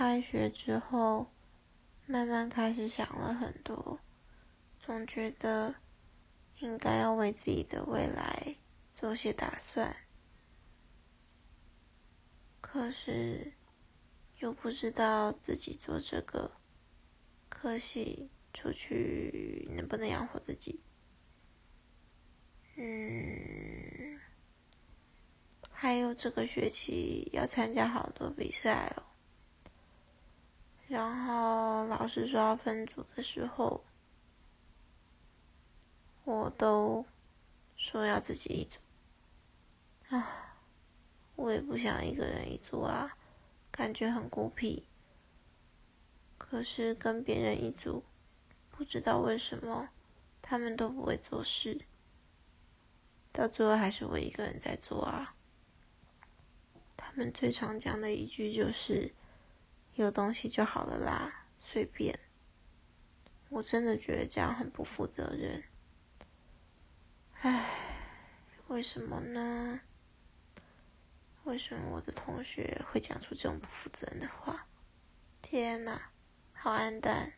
开学之后，慢慢开始想了很多，总觉得应该要为自己的未来做些打算，可是又不知道自己做这个，可惜出去能不能养活自己。嗯，还有这个学期要参加好多比赛哦。然后老师说要分组的时候，我都说要自己一组。啊，我也不想一个人一组啊，感觉很孤僻。可是跟别人一组，不知道为什么他们都不会做事。到最后还是我一个人在做啊。他们最常讲的一句就是：“有东西就好了啦，随便。”我真的觉得这样很不负责任。唉，为什么呢？为什么我的同学会讲出这种不负责任的话？天哪，好暗淡。